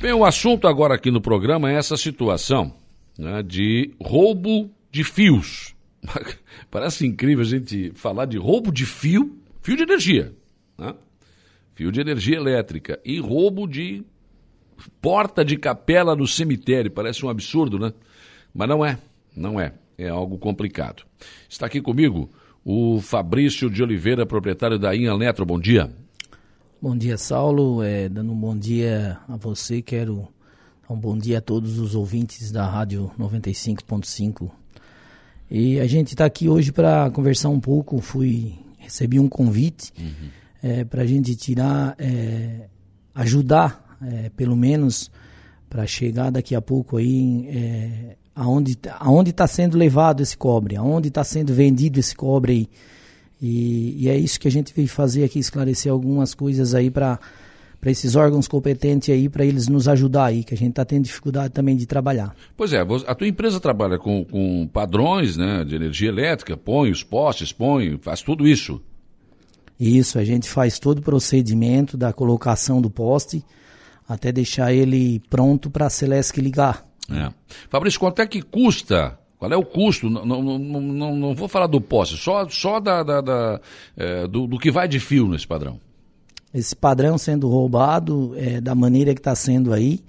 Bem, o assunto agora aqui no programa é essa situação né, de roubo de fios. Parece incrível a gente falar de roubo de fio, fio de energia, né? fio de energia elétrica e roubo de porta de capela no cemitério. Parece um absurdo, né? Mas não é, não é. É algo complicado. Está aqui comigo o Fabrício de Oliveira, proprietário da Inha Eletro. Bom dia. Bom dia, Saulo. É, dando um bom dia a você, quero dar um bom dia a todos os ouvintes da Rádio 95.5. E a gente está aqui hoje para conversar um pouco. Fui recebi um convite uhum. é, para a gente tirar, é, ajudar, é, pelo menos, para chegar daqui a pouco aí é, aonde aonde está sendo levado esse cobre, aonde está sendo vendido esse cobre aí e, e, é isso que a gente veio fazer aqui, esclarecer algumas coisas aí para para esses órgãos competentes aí, para eles nos ajudar aí, que a gente está tendo dificuldade também de trabalhar. Pois é, a tua empresa trabalha com, com padrões né, de energia elétrica, põe os postes, põe, faz tudo isso. Isso, a gente faz todo o procedimento da colocação do poste até deixar ele pronto para a Celesc ligar. É. Fabrício, quanto é que custa qual é o custo? Não, não, não, não vou falar do poste, só, só da, da, da é, do, do, que vai de fio nesse padrão. Esse padrão sendo roubado é, da maneira que está sendo aí,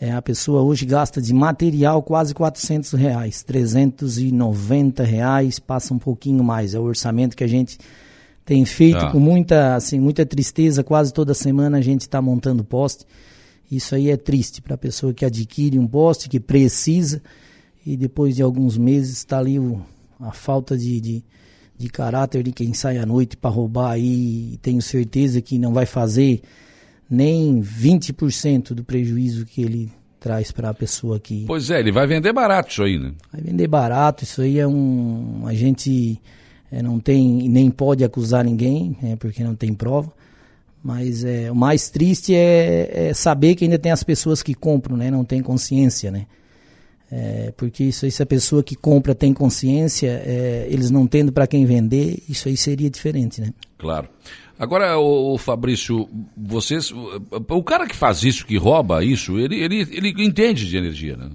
é, a pessoa hoje gasta de material quase 400 reais, 390 reais, passa um pouquinho mais. É o orçamento que a gente tem feito tá. com muita, assim, muita tristeza. Quase toda semana a gente está montando poste. Isso aí é triste para a pessoa que adquire um poste, que precisa e depois de alguns meses está ali o, a falta de, de, de, caráter de quem sai à noite para roubar aí. Tenho certeza que não vai fazer nem 20% do prejuízo que ele traz para a pessoa que. Pois é, ele vai vender barato isso aí, né? Vai vender barato, isso aí é um. A gente é, não tem, nem pode acusar ninguém, é, porque não tem prova. Mas é, o mais triste é, é, saber que ainda tem as pessoas que compram, né? Não tem consciência, né? É, porque isso aí, se a pessoa que compra tem consciência, é, eles não tendo para quem vender, isso aí seria diferente, né? Claro. Agora, o, Fabrício, vocês, o cara que faz isso, que rouba isso, ele, ele, ele entende de energia, né?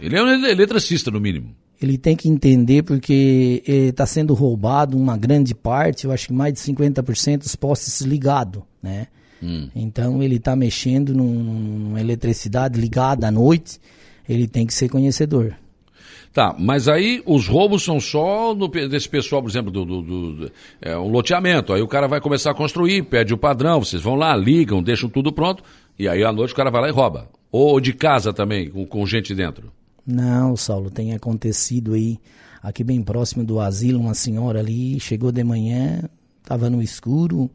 Ele é um eletricista, no mínimo. Ele tem que entender porque está sendo roubado uma grande parte, eu acho que mais de 50% dos postes ligados, né? Hum. Então ele está mexendo num, numa eletricidade ligada à noite ele tem que ser conhecedor. Tá, mas aí os roubos são só do, desse pessoal, por exemplo, do, do, do é, um loteamento. Aí o cara vai começar a construir, pede o padrão, vocês vão lá, ligam, deixam tudo pronto, e aí à noite o cara vai lá e rouba. Ou de casa também, com, com gente dentro. Não, Saulo, tem acontecido aí, aqui bem próximo do asilo, uma senhora ali chegou de manhã, estava no escuro,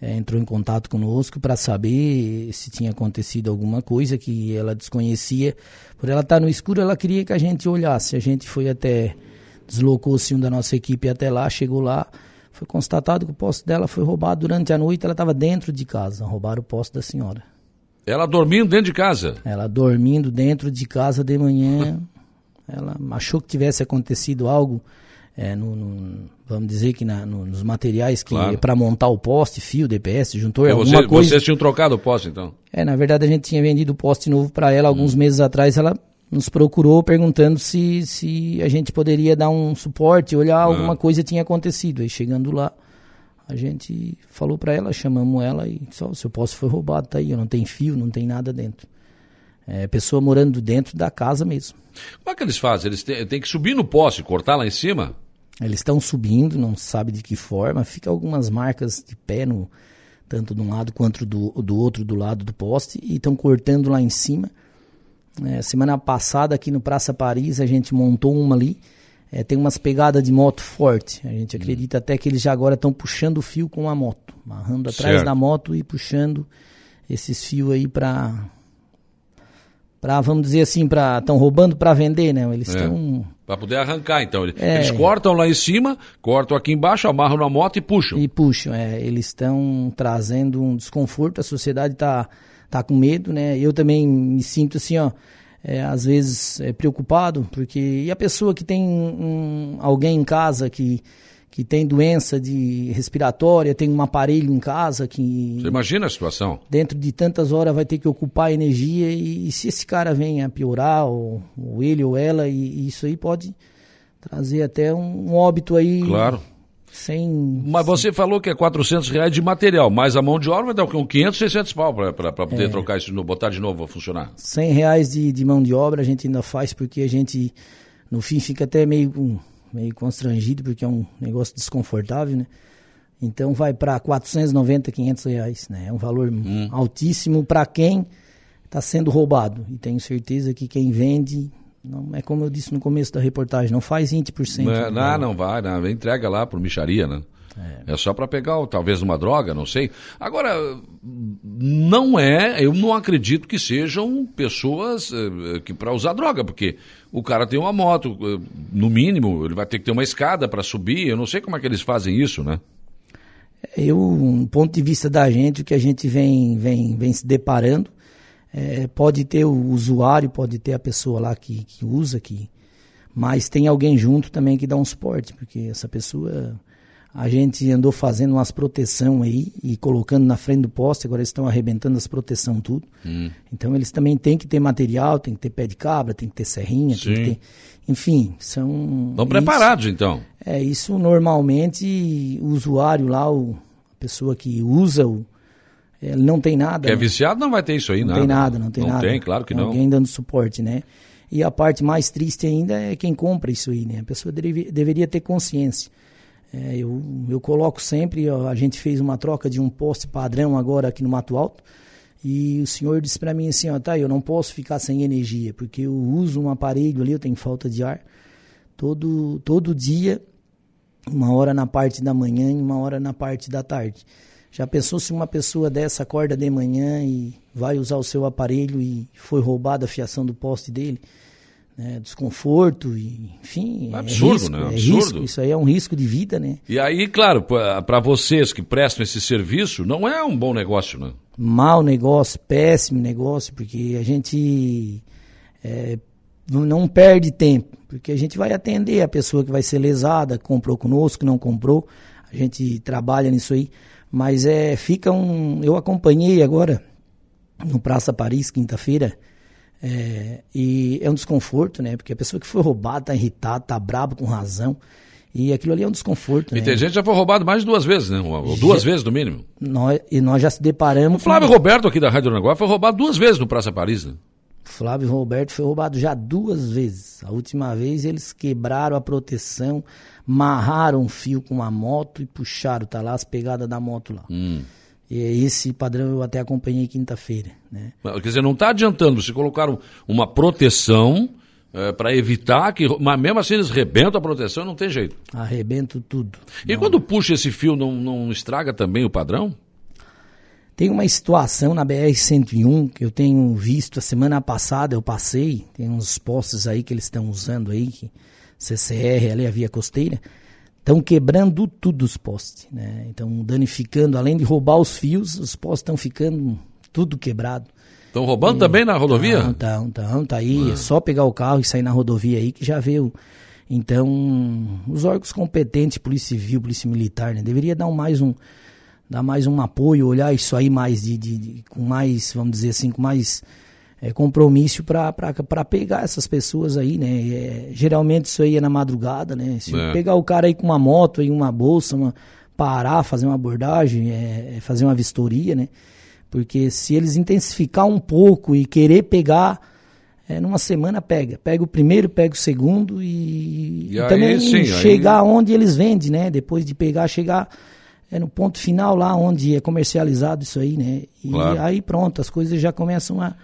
é, entrou em contato conosco para saber se tinha acontecido alguma coisa que ela desconhecia. Por ela estar tá no escuro, ela queria que a gente olhasse. A gente foi até, deslocou-se um da nossa equipe até lá, chegou lá, foi constatado que o posto dela foi roubado durante a noite, ela estava dentro de casa, roubaram o posto da senhora. Ela dormindo dentro de casa? Ela dormindo dentro de casa de manhã. ela achou que tivesse acontecido algo é, no, no, vamos dizer que na, no, nos materiais que claro. para montar o poste, fio, DPS, juntou é, alguma você, coisa. Vocês tinham trocado o poste, então? É, na verdade a gente tinha vendido o poste novo para ela alguns hum. meses atrás. Ela nos procurou perguntando se, se a gente poderia dar um suporte, olhar ah. alguma coisa tinha acontecido. Aí chegando lá, a gente falou para ela, chamamos ela e só o seu poste foi roubado, tá aí, não tem fio, não tem nada dentro. É, pessoa morando dentro da casa mesmo. Como é que eles fazem? Eles têm, têm que subir no poste, cortar lá em cima? Eles estão subindo, não sabe de que forma. Fica algumas marcas de pé, no, tanto de um lado quanto do, do outro do lado do poste, e estão cortando lá em cima. É, semana passada, aqui no Praça Paris, a gente montou uma ali. É, tem umas pegadas de moto forte. A gente acredita hum. até que eles já agora estão puxando o fio com a moto, amarrando atrás certo. da moto e puxando esses fios aí para para vamos dizer assim, para estão roubando para vender, né? Eles estão é. para poder arrancar, então é. eles cortam lá em cima, cortam aqui embaixo, amarram na moto e puxam. E puxam, é. Eles estão trazendo um desconforto. A sociedade está tá com medo, né? Eu também me sinto assim, ó. É, às vezes é, preocupado, porque e a pessoa que tem um, alguém em casa que que tem doença de respiratória, tem um aparelho em casa que. Você imagina a situação? Dentro de tantas horas vai ter que ocupar energia e, e se esse cara vem a piorar, ou, ou ele ou ela, e, e, isso aí pode trazer até um, um óbito aí. Claro. Sem, Mas você falou que é 400 reais de material, mas a mão de obra vai dar um 500, 600 pau para poder é, trocar isso, botar de novo a funcionar. 100 reais de, de mão de obra a gente ainda faz porque a gente, no fim, fica até meio meio constrangido porque é um negócio desconfortável, né? Então vai para 490, 500 reais, né? É um valor hum. altíssimo para quem está sendo roubado. E tenho certeza que quem vende, não é como eu disse no começo da reportagem, não faz 20%. Não, não, não vai, não. entrega lá por micharia, né? É, é só para pegar talvez uma droga, não sei. Agora, não é, eu não acredito que sejam pessoas eh, que para usar droga, porque o cara tem uma moto, eh, no mínimo, ele vai ter que ter uma escada para subir. Eu não sei como é que eles fazem isso, né? Eu, um ponto de vista da gente, o que a gente vem, vem, vem se deparando, é, pode ter o usuário, pode ter a pessoa lá que, que usa, que, mas tem alguém junto também que dá um suporte, porque essa pessoa a gente andou fazendo umas proteção aí e colocando na frente do poste, agora eles estão arrebentando as proteção tudo. Hum. Então eles também têm que ter material, tem que ter pé de cabra, tem que ter serrinha, Sim. tem que ter. Enfim, são. Estão preparados então. É, isso normalmente o usuário lá, o, a pessoa que usa o. Ele não tem nada. Que é viciado não vai ter isso aí, não nada. tem nada, não tem não nada. Não tem, claro que não. Alguém dando suporte, né? E a parte mais triste ainda é quem compra isso aí, né? A pessoa deve, deveria ter consciência. É, eu, eu coloco sempre, a gente fez uma troca de um poste padrão agora aqui no Mato Alto, e o senhor disse para mim assim, ó, tá, eu não posso ficar sem energia, porque eu uso um aparelho ali, eu tenho falta de ar, todo, todo dia, uma hora na parte da manhã e uma hora na parte da tarde. Já pensou se uma pessoa dessa acorda de manhã e vai usar o seu aparelho e foi roubada a fiação do poste dele? Né, desconforto, enfim. É absurdo, risco, né? É absurdo. risco, isso aí é um risco de vida, né? E aí, claro, para vocês que prestam esse serviço, não é um bom negócio, né? Mau negócio, péssimo negócio, porque a gente é, não perde tempo, porque a gente vai atender a pessoa que vai ser lesada, comprou conosco, não comprou, a gente trabalha nisso aí, mas é, fica um. Eu acompanhei agora no Praça Paris, quinta-feira, é, e é um desconforto, né? Porque a pessoa que foi roubada tá irritada, tá brabo com razão. E aquilo ali é um desconforto. E né? tem gente que já foi roubado mais de duas vezes, né? Ou duas já, vezes no mínimo. Nós, e nós já se deparamos. O Flávio com... Roberto aqui da Rádio Aranguá foi roubado duas vezes no Praça Paris, né? Flávio Roberto foi roubado já duas vezes. A última vez eles quebraram a proteção, marraram um fio com uma moto e puxaram, tá lá as pegadas da moto lá. Hum. E esse padrão eu até acompanhei quinta-feira. Né? Quer dizer, não está adiantando, você colocaram uma proteção é, para evitar que. Mas mesmo assim eles rebentam a proteção, não tem jeito. Arrebento tudo. E não. quando puxa esse fio, não, não estraga também o padrão? Tem uma situação na BR-101 que eu tenho visto a semana passada, eu passei, tem uns postes aí que eles estão usando aí, que CCR ali, a via costeira, estão quebrando tudo os postes, né? Então danificando, além de roubar os fios, os postes estão ficando tudo quebrado. Estão roubando e, também na rodovia? Não, estão, estão, tá aí, ah. é só pegar o carro e sair na rodovia aí que já veio. Então, os órgãos competentes, Polícia Civil, Polícia Militar, né, deveria dar um, mais um dar mais um apoio, olhar isso aí mais de, de, de com mais, vamos dizer assim, com mais é, compromisso para pegar essas pessoas aí, né? É, geralmente isso aí é na madrugada, né? Se é. pegar o cara aí com uma moto e uma bolsa, uma, parar, fazer uma abordagem, é, é, fazer uma vistoria, né? Porque se eles intensificar um pouco e querer pegar, é, numa semana pega. Pega o primeiro, pega o segundo e, e, e aí, também sim, chegar aí... onde eles vendem, né? Depois de pegar, chegar é no ponto final lá onde é comercializado isso aí, né? E claro. aí pronto, as coisas já começam a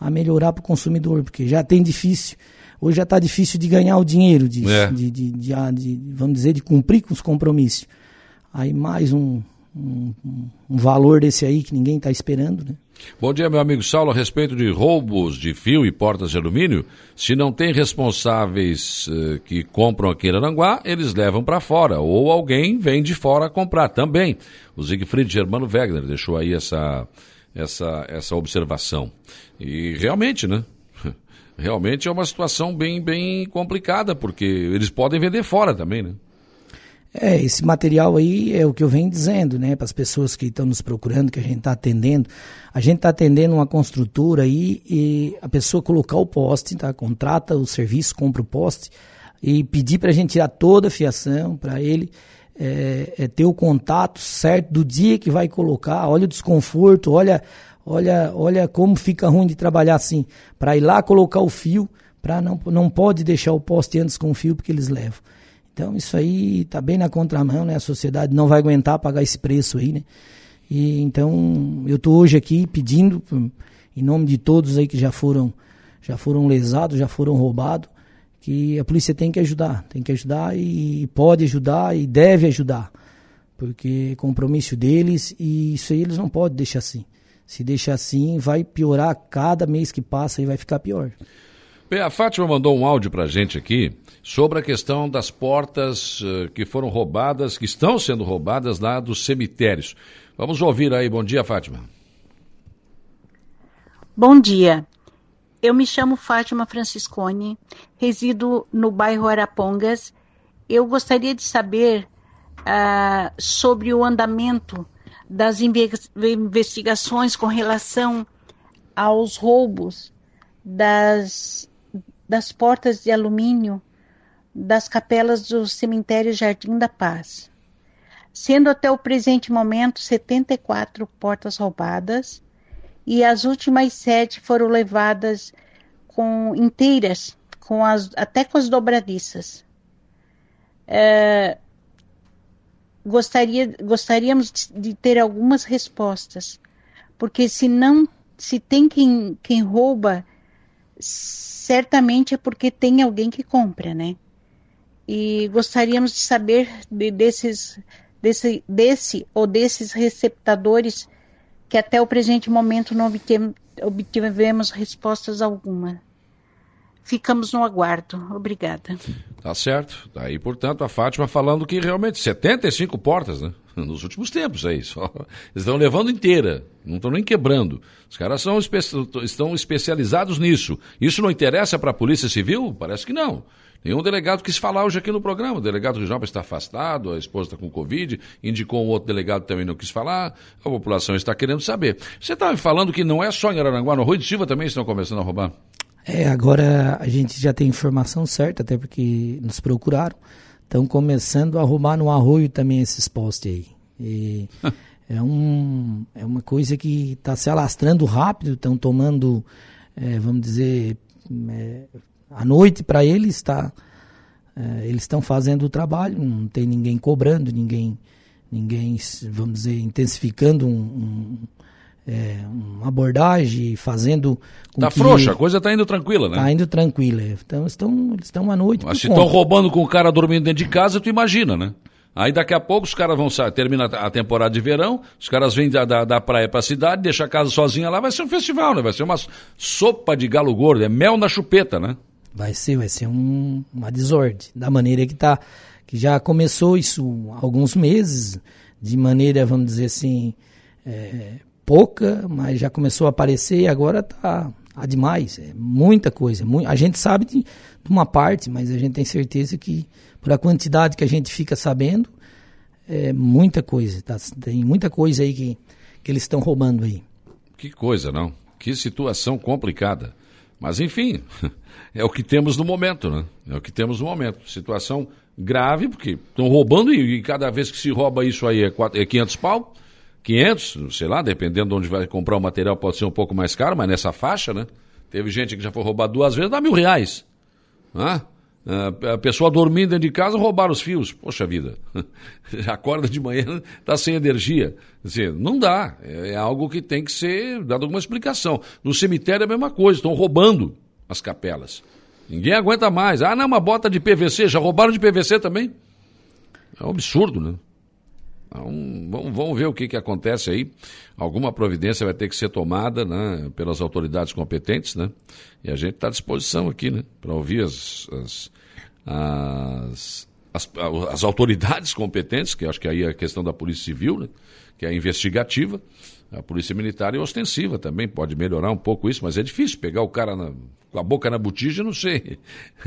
a melhorar para o consumidor, porque já tem difícil, hoje já está difícil de ganhar o dinheiro, de, é. de, de, de, de, vamos dizer, de cumprir com os compromissos. Aí mais um, um, um valor desse aí que ninguém está esperando, né? Bom dia, meu amigo Saulo. A respeito de roubos de fio e portas de alumínio, se não tem responsáveis uh, que compram aqui em Aranguá, eles levam para fora, ou alguém vem de fora comprar também. O Siegfried Germano Wegner deixou aí essa, essa, essa observação. E realmente, né? Realmente é uma situação bem, bem complicada, porque eles podem vender fora também, né? É, esse material aí é o que eu venho dizendo, né, para as pessoas que estão nos procurando, que a gente está atendendo. A gente está atendendo uma construtora aí e a pessoa colocar o poste, tá? Contrata o serviço, compra o poste e pedir para a gente tirar toda a fiação para ele é, é, ter o contato certo do dia que vai colocar. Olha o desconforto, olha, olha, olha como fica ruim de trabalhar assim. Para ir lá colocar o fio, para não não pode deixar o poste antes com o fio porque eles levam. Então isso aí está bem na contramão, né? A sociedade não vai aguentar pagar esse preço aí, né? E então eu estou hoje aqui pedindo em nome de todos aí que já foram já foram lesados, já foram roubados, que a polícia tem que ajudar, tem que ajudar e pode ajudar e deve ajudar, porque é compromisso deles e isso aí eles não podem deixar assim. Se deixar assim, vai piorar cada mês que passa e vai ficar pior. Bem, a Fátima mandou um áudio para a gente aqui sobre a questão das portas uh, que foram roubadas, que estão sendo roubadas lá dos cemitérios. Vamos ouvir aí. Bom dia, Fátima. Bom dia. Eu me chamo Fátima Franciscone, resido no bairro Arapongas. Eu gostaria de saber uh, sobre o andamento das investigações com relação aos roubos das das portas de alumínio das capelas do cemitério Jardim da Paz, sendo até o presente momento 74 portas roubadas e as últimas sete foram levadas com inteiras, com as, até com as dobradiças. É, gostaria, gostaríamos de, ter algumas respostas, porque se não, se tem quem, quem rouba certamente é porque tem alguém que compra, né? E gostaríamos de saber de, desses, desse, desse ou desses receptadores que até o presente momento não obtivemos, respostas alguma. Ficamos no aguardo. Obrigada. Tá certo. Tá portanto, a Fátima falando que realmente 75 portas, né? Nos últimos tempos aí. Só. Eles estão levando inteira, não estão nem quebrando. Os caras são espe estão especializados nisso. Isso não interessa para a Polícia Civil? Parece que não. Nenhum delegado quis falar hoje aqui no programa. O delegado regional está afastado, a esposa está com Covid, indicou um outro delegado também não quis falar, a população está querendo saber. Você estava falando que não é só em Araranguá, no Rui de Silva também estão começando a roubar? É, agora a gente já tem informação certa, até porque nos procuraram. Estão começando a roubar no arroio também esses postes aí. E é, um, é uma coisa que está se alastrando rápido, estão tomando, é, vamos dizer, é, a noite para eles está. É, eles estão fazendo o trabalho, não tem ninguém cobrando, ninguém, ninguém vamos dizer, intensificando um, um é, uma abordagem, fazendo. Tá frouxa, a coisa tá indo tranquila, né? Tá indo tranquila. Então estão, eles estão à noite. Mas se estão roubando com o cara dormindo dentro de casa, tu imagina, né? Aí daqui a pouco os caras vão sair, termina a temporada de verão, os caras vêm da, da, da praia pra cidade, deixa a casa sozinha lá, vai ser um festival, né? Vai ser uma sopa de galo gordo, é mel na chupeta, né? Vai ser, vai ser um, uma desordem, da maneira que tá, que já começou isso há alguns meses, de maneira, vamos dizer assim, é, pouca, mas já começou a aparecer e agora tá, tá demais. É muita coisa. Mu a gente sabe de, de, uma parte, mas a gente tem certeza que, por a quantidade que a gente fica sabendo, é muita coisa. Tá? Tem muita coisa aí que, que eles estão roubando aí. Que coisa, não? Que situação complicada. Mas, enfim, é o que temos no momento, né? É o que temos no momento. Situação grave, porque estão roubando e, cada vez que se rouba isso aí é, quatro, é 500 pau. 500, sei lá, dependendo de onde vai comprar o material, pode ser um pouco mais caro, mas nessa faixa, né? Teve gente que já foi roubado duas vezes, dá mil reais. Ah, a pessoa dormindo dentro de casa, roubaram os fios. Poxa vida, acorda de manhã, está sem energia. Não dá, é, é algo que tem que ser dado alguma explicação. No cemitério é a mesma coisa, estão roubando as capelas. Ninguém aguenta mais. Ah, não, uma bota de PVC, já roubaram de PVC também? É um absurdo, né? Então, vamos, vamos ver o que, que acontece aí. Alguma providência vai ter que ser tomada né, pelas autoridades competentes, né? E a gente está à disposição aqui, né? Para ouvir as, as, as, as, as, autoridades competentes, que acho que aí é a questão da Polícia Civil, né? Que é investigativa. A Polícia Militar é ostensiva também, pode melhorar um pouco isso, mas é difícil pegar o cara na, com a boca na botija, não sei.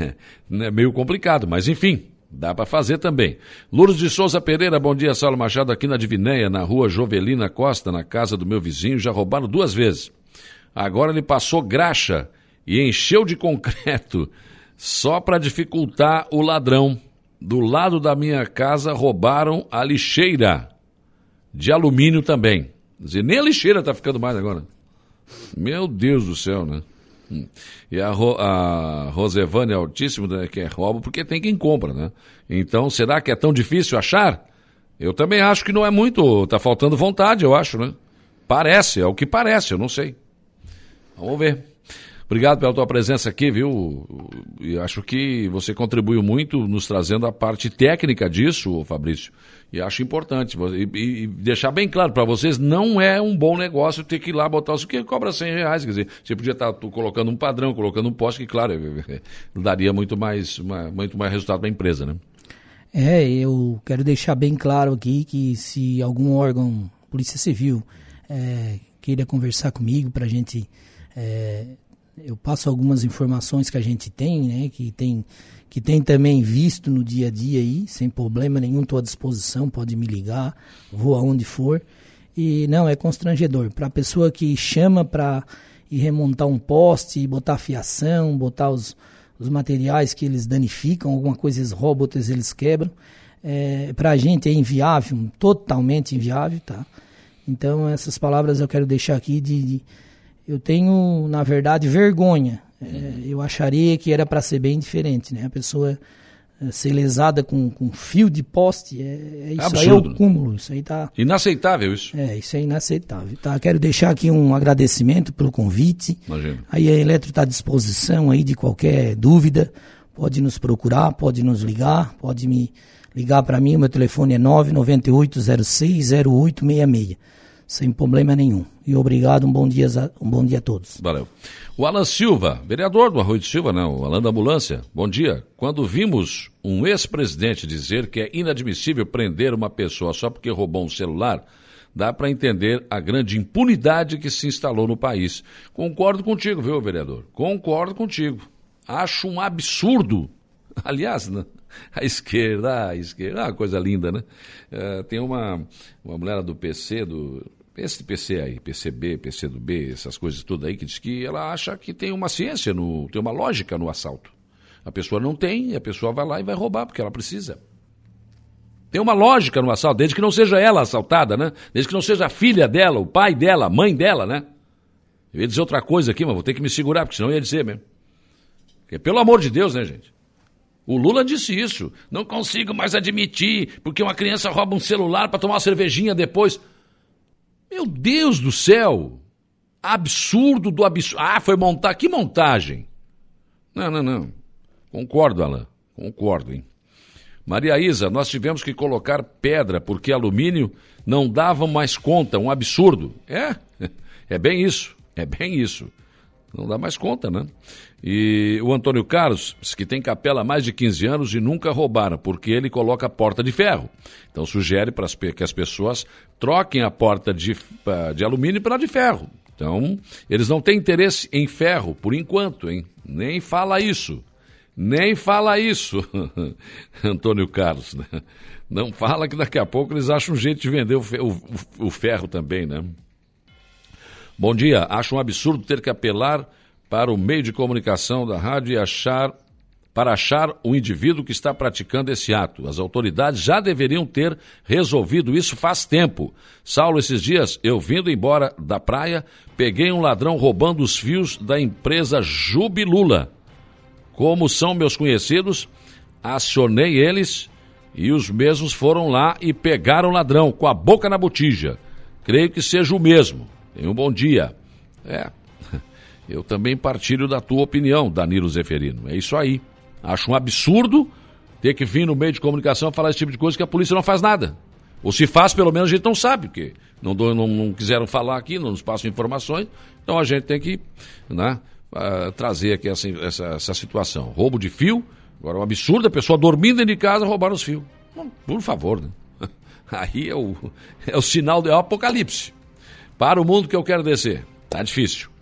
é meio complicado, mas enfim, Dá para fazer também. Lourdes de Souza Pereira, bom dia, Saulo Machado, aqui na Divinéia, na rua Jovelina Costa, na casa do meu vizinho, já roubaram duas vezes. Agora ele passou graxa e encheu de concreto só para dificultar o ladrão. Do lado da minha casa roubaram a lixeira de alumínio também. Dizer, nem a lixeira está ficando mais agora. Meu Deus do céu, né? Hum. E a, Ro, a Rosevânia Altíssimo, né, que é roubo, porque tem quem compra, né? Então, será que é tão difícil achar? Eu também acho que não é muito, tá faltando vontade, eu acho, né? Parece, é o que parece, eu não sei. Vamos ver. Obrigado pela tua presença aqui, viu? E acho que você contribuiu muito nos trazendo a parte técnica disso, Fabrício. E acho importante. E, deixar bem claro para vocês, não é um bom negócio ter que ir lá botar o que cobra 100 reais. Quer dizer, você podia estar tá, colocando um padrão, colocando um poste, que, claro, daria muito mais, muito mais resultado para a empresa, né? É, eu quero deixar bem claro aqui que se algum órgão, Polícia Civil, é, queira conversar comigo para a gente é, eu passo algumas informações que a gente tem, né, que tem que tem também visto no dia a dia aí, sem problema nenhum, estou à disposição, pode me ligar, vou aonde for. E não, é constrangedor. Para a pessoa que chama para ir remontar um poste, botar fiação, botar os, os materiais que eles danificam, alguma coisa eles roubam, outras eles quebram. É, para a gente é inviável, totalmente inviável, tá? Então essas palavras eu quero deixar aqui de, de eu tenho, na verdade, vergonha. É, eu acharia que era para ser bem diferente, né? A pessoa é, ser lesada com, com fio de poste, é, é isso Absurdo. aí é o cúmulo. Isso aí tá... Inaceitável isso. É, isso é inaceitável. Tá? Quero deixar aqui um agradecimento pelo convite. Imagina. Aí a Eletro está à disposição aí de qualquer dúvida. Pode nos procurar, pode nos ligar, pode me ligar para mim. O meu telefone é 998060866 sem problema nenhum. E obrigado, um bom dia, um bom dia a todos. Valeu. O Alan Silva, vereador do Arroio de Silva, não, o Alan da Ambulância. Bom dia. Quando vimos um ex-presidente dizer que é inadmissível prender uma pessoa só porque roubou um celular, dá para entender a grande impunidade que se instalou no país. Concordo contigo, viu, vereador? Concordo contigo. Acho um absurdo. Aliás, né? a esquerda, a esquerda, uma coisa linda, né? Uh, tem uma, uma mulher do PC, do esse PC aí, PCB, PC do B, essas coisas tudo aí, que diz que ela acha que tem uma ciência, no, tem uma lógica no assalto. A pessoa não tem, a pessoa vai lá e vai roubar, porque ela precisa. Tem uma lógica no assalto, desde que não seja ela assaltada, né? Desde que não seja a filha dela, o pai dela, a mãe dela, né? Eu ia dizer outra coisa aqui, mas vou ter que me segurar, porque senão eu ia dizer mesmo. Porque, pelo amor de Deus, né, gente? O Lula disse isso. Não consigo mais admitir, porque uma criança rouba um celular para tomar uma cervejinha depois. Meu Deus do céu! Absurdo do absurdo. Ah, foi montar. Que montagem? Não, não, não. Concordo, Alain. Concordo, hein? Maria Isa, nós tivemos que colocar pedra porque alumínio não dava mais conta. Um absurdo. É, é bem isso. É bem isso. Não dá mais conta, né? E o Antônio Carlos, que tem capela há mais de 15 anos e nunca roubaram, porque ele coloca a porta de ferro. Então sugere para que as pessoas troquem a porta de, de alumínio pela de ferro. Então, eles não têm interesse em ferro, por enquanto, hein? Nem fala isso. Nem fala isso, Antônio Carlos. Né? Não fala que daqui a pouco eles acham um jeito de vender o ferro também, né? Bom dia. Acho um absurdo ter que apelar para o meio de comunicação da rádio e achar para achar o indivíduo que está praticando esse ato. As autoridades já deveriam ter resolvido isso faz tempo. Saulo, esses dias, eu vindo embora da praia, peguei um ladrão roubando os fios da empresa Jubilula. Como são meus conhecidos, acionei eles e os mesmos foram lá e pegaram o ladrão com a boca na botija. Creio que seja o mesmo. Tenha um bom dia. É, eu também partilho da tua opinião, Danilo Zeferino. É isso aí. Acho um absurdo ter que vir no meio de comunicação falar esse tipo de coisa que a polícia não faz nada. Ou se faz, pelo menos a gente não sabe, porque não, não, não quiseram falar aqui, não nos passam informações. Então a gente tem que né, uh, trazer aqui essa, essa, essa, situação. Roubo de fio, agora é um absurdo, a pessoa dormindo dentro de casa roubar os fios. por favor, né? Aí é o, é o sinal, é o apocalipse. Para o mundo que eu quero descer. Tá difícil.